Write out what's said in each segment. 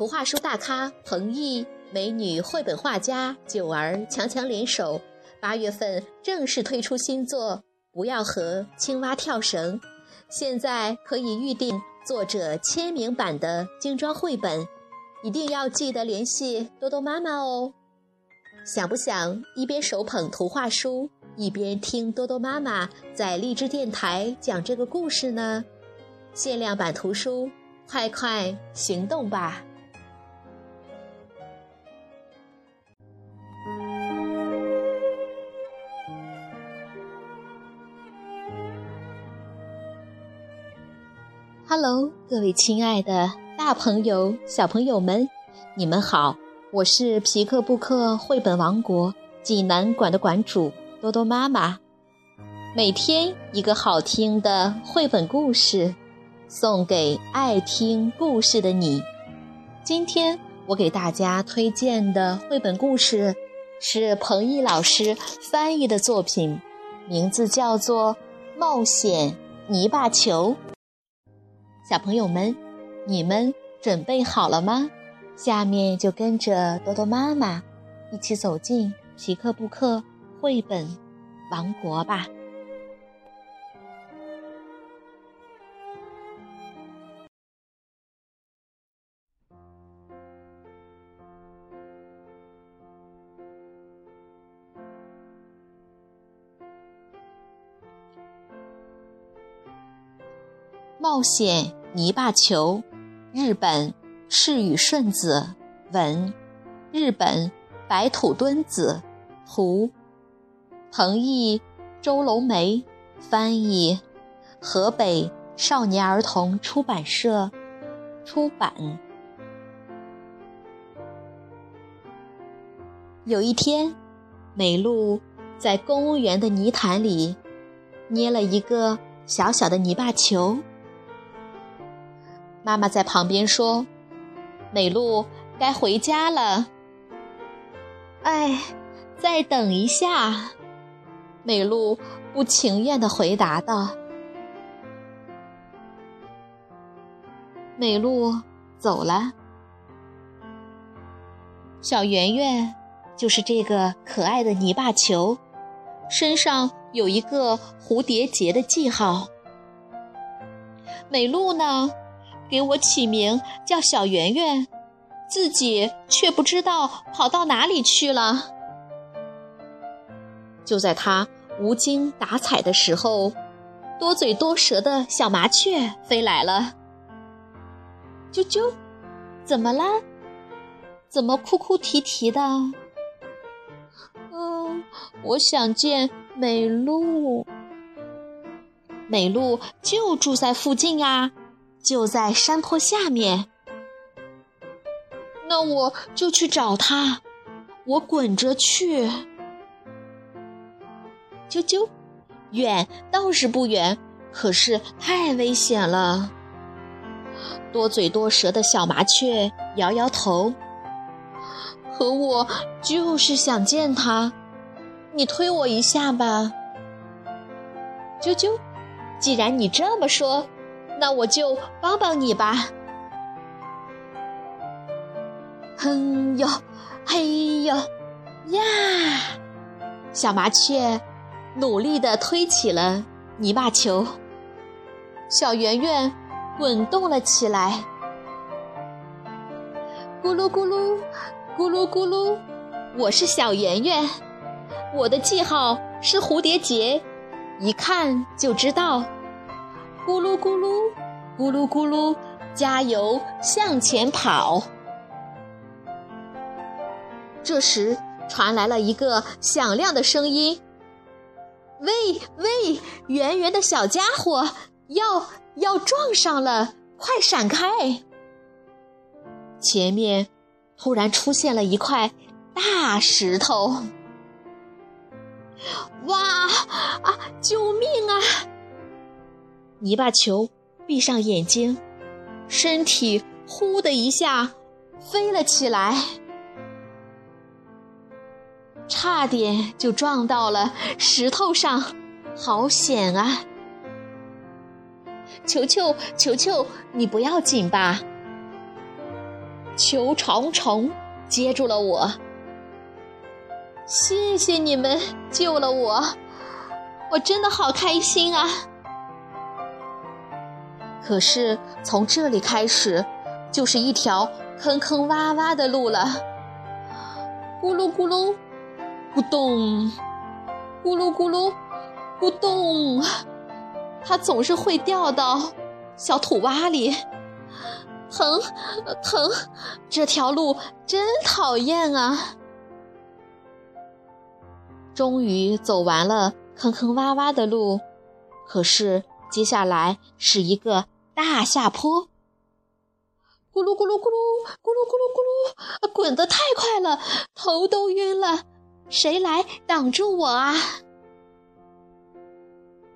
图画书大咖彭毅、美女绘本画家九儿强强联手，八月份正式推出新作《不要和青蛙跳绳》，现在可以预定作者签名版的精装绘本，一定要记得联系多多妈妈哦。想不想一边手捧图画书，一边听多多妈妈在荔枝电台讲这个故事呢？限量版图书，快快行动吧！Hello，各位亲爱的大朋友、小朋友们，你们好！我是皮克布克绘本王国济南馆的馆主多多妈妈。每天一个好听的绘本故事，送给爱听故事的你。今天我给大家推荐的绘本故事是彭毅老师翻译的作品，名字叫做《冒险泥巴球》。小朋友们，你们准备好了吗？下面就跟着多多妈妈一起走进皮克布克绘本王国吧。冒险。泥巴球，日本赤羽顺子文，日本白土敦子图，彭毅、周龙梅翻译，河北少年儿童出版社出版。有一天，美露在公务员的泥潭里捏了一个小小的泥巴球。妈妈在旁边说：“美露该回家了。”哎，再等一下，美露不情愿地回答道。美露走了，小圆圆就是这个可爱的泥巴球，身上有一个蝴蝶结的记号。美露呢？给我起名叫小圆圆，自己却不知道跑到哪里去了。就在他无精打采的时候，多嘴多舌的小麻雀飞来了。啾啾，怎么了？怎么哭哭啼啼的？嗯，我想见美露。美露就住在附近呀。就在山坡下面，那我就去找他。我滚着去，啾啾，远倒是不远，可是太危险了。多嘴多舌的小麻雀摇摇头，可我就是想见他。你推我一下吧，啾啾。既然你这么说。那我就帮帮你吧。哼哟，嘿哟，呀！小麻雀努力地推起了泥巴球，小圆圆滚动了起来。咕噜咕噜，咕噜咕噜，我是小圆圆，我的记号是蝴蝶结，一看就知道。咕噜咕噜，咕噜咕噜，加油向前跑。这时传来了一个响亮的声音：“喂喂，圆圆的小家伙，要要撞上了，快闪开！”前面突然出现了一块大石头。哇啊！救命啊！泥巴球闭上眼睛，身体呼的一下飞了起来，差点就撞到了石头上，好险啊！球球球球你不要紧吧？球虫虫接住了我。谢谢你们救了我，我真的好开心啊！可是从这里开始，就是一条坑坑洼洼的路了。咕噜咕噜，咕咚，咕噜咕噜，咕咚，它总是会掉到小土洼里，疼，疼！这条路真讨厌啊！终于走完了坑坑洼洼的路，可是接下来是一个大下坡。咕噜咕噜咕噜，咕噜咕噜咕噜，滚得太快了，头都晕了。谁来挡住我啊？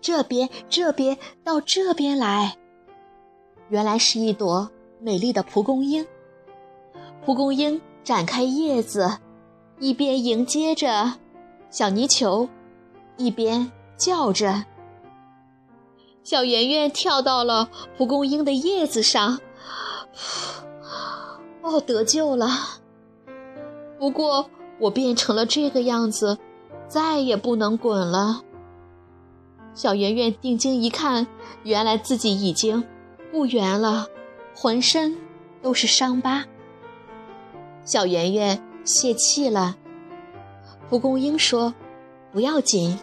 这边，这边，到这边来。原来是一朵美丽的蒲公英。蒲公英展开叶子，一边迎接着小泥球，一边叫着。小圆圆跳到了蒲公英的叶子上。哦，得救了！不过我变成了这个样子，再也不能滚了。小圆圆定睛一看，原来自己已经不圆了，浑身都是伤疤。小圆圆泄气了。蒲公英说：“不要紧，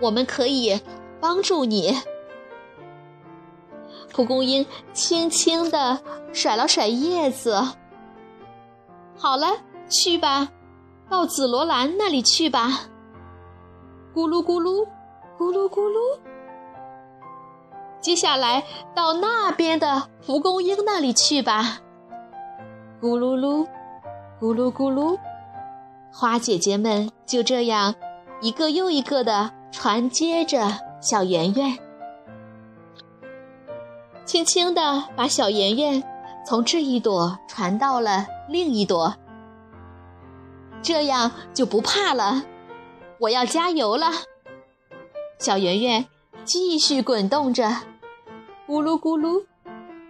我们可以帮助你。”蒲公英轻轻地甩了甩叶子。好了，去吧，到紫罗兰那里去吧。咕噜咕噜，咕噜咕噜。接下来到那边的蒲公英那里去吧。咕噜噜，咕噜咕噜。花姐姐们就这样一个又一个的传接着小圆圆。轻轻地把小圆圆从这一朵传到了另一朵，这样就不怕了。我要加油了，小圆圆继续滚动着，咕噜咕噜，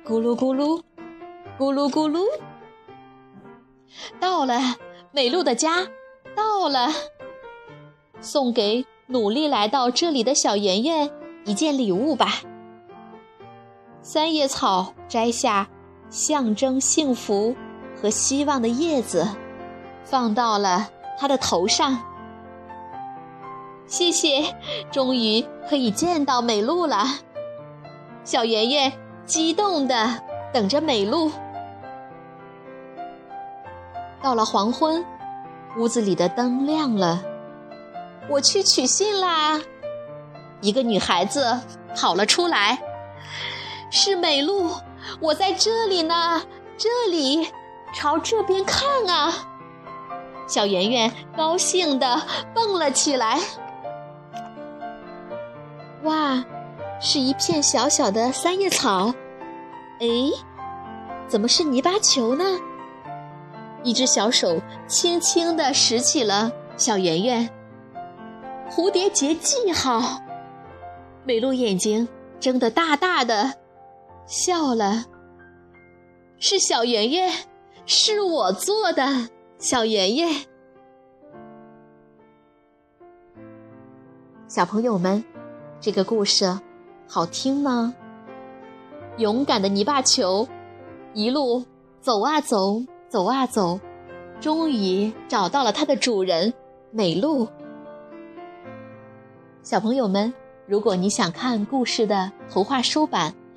咕噜咕噜，咕噜咕噜。到了，美露的家，到了。送给努力来到这里的小圆圆一件礼物吧。三叶草摘下，象征幸福和希望的叶子，放到了他的头上。谢谢，终于可以见到美露了。小圆圆激动地等着美露。到了黄昏，屋子里的灯亮了，我去取信啦。一个女孩子跑了出来。是美露，我在这里呢，这里，朝这边看啊！小圆圆高兴地蹦了起来。哇，是一片小小的三叶草，哎，怎么是泥巴球呢？一只小手轻轻地拾起了小圆圆。蝴蝶结记号，美露眼睛睁得大大的。笑了，是小圆圆，是我做的小圆圆。小朋友们，这个故事好听吗？勇敢的泥巴球，一路走啊走，走啊走，终于找到了它的主人美露。小朋友们，如果你想看故事的图画书版。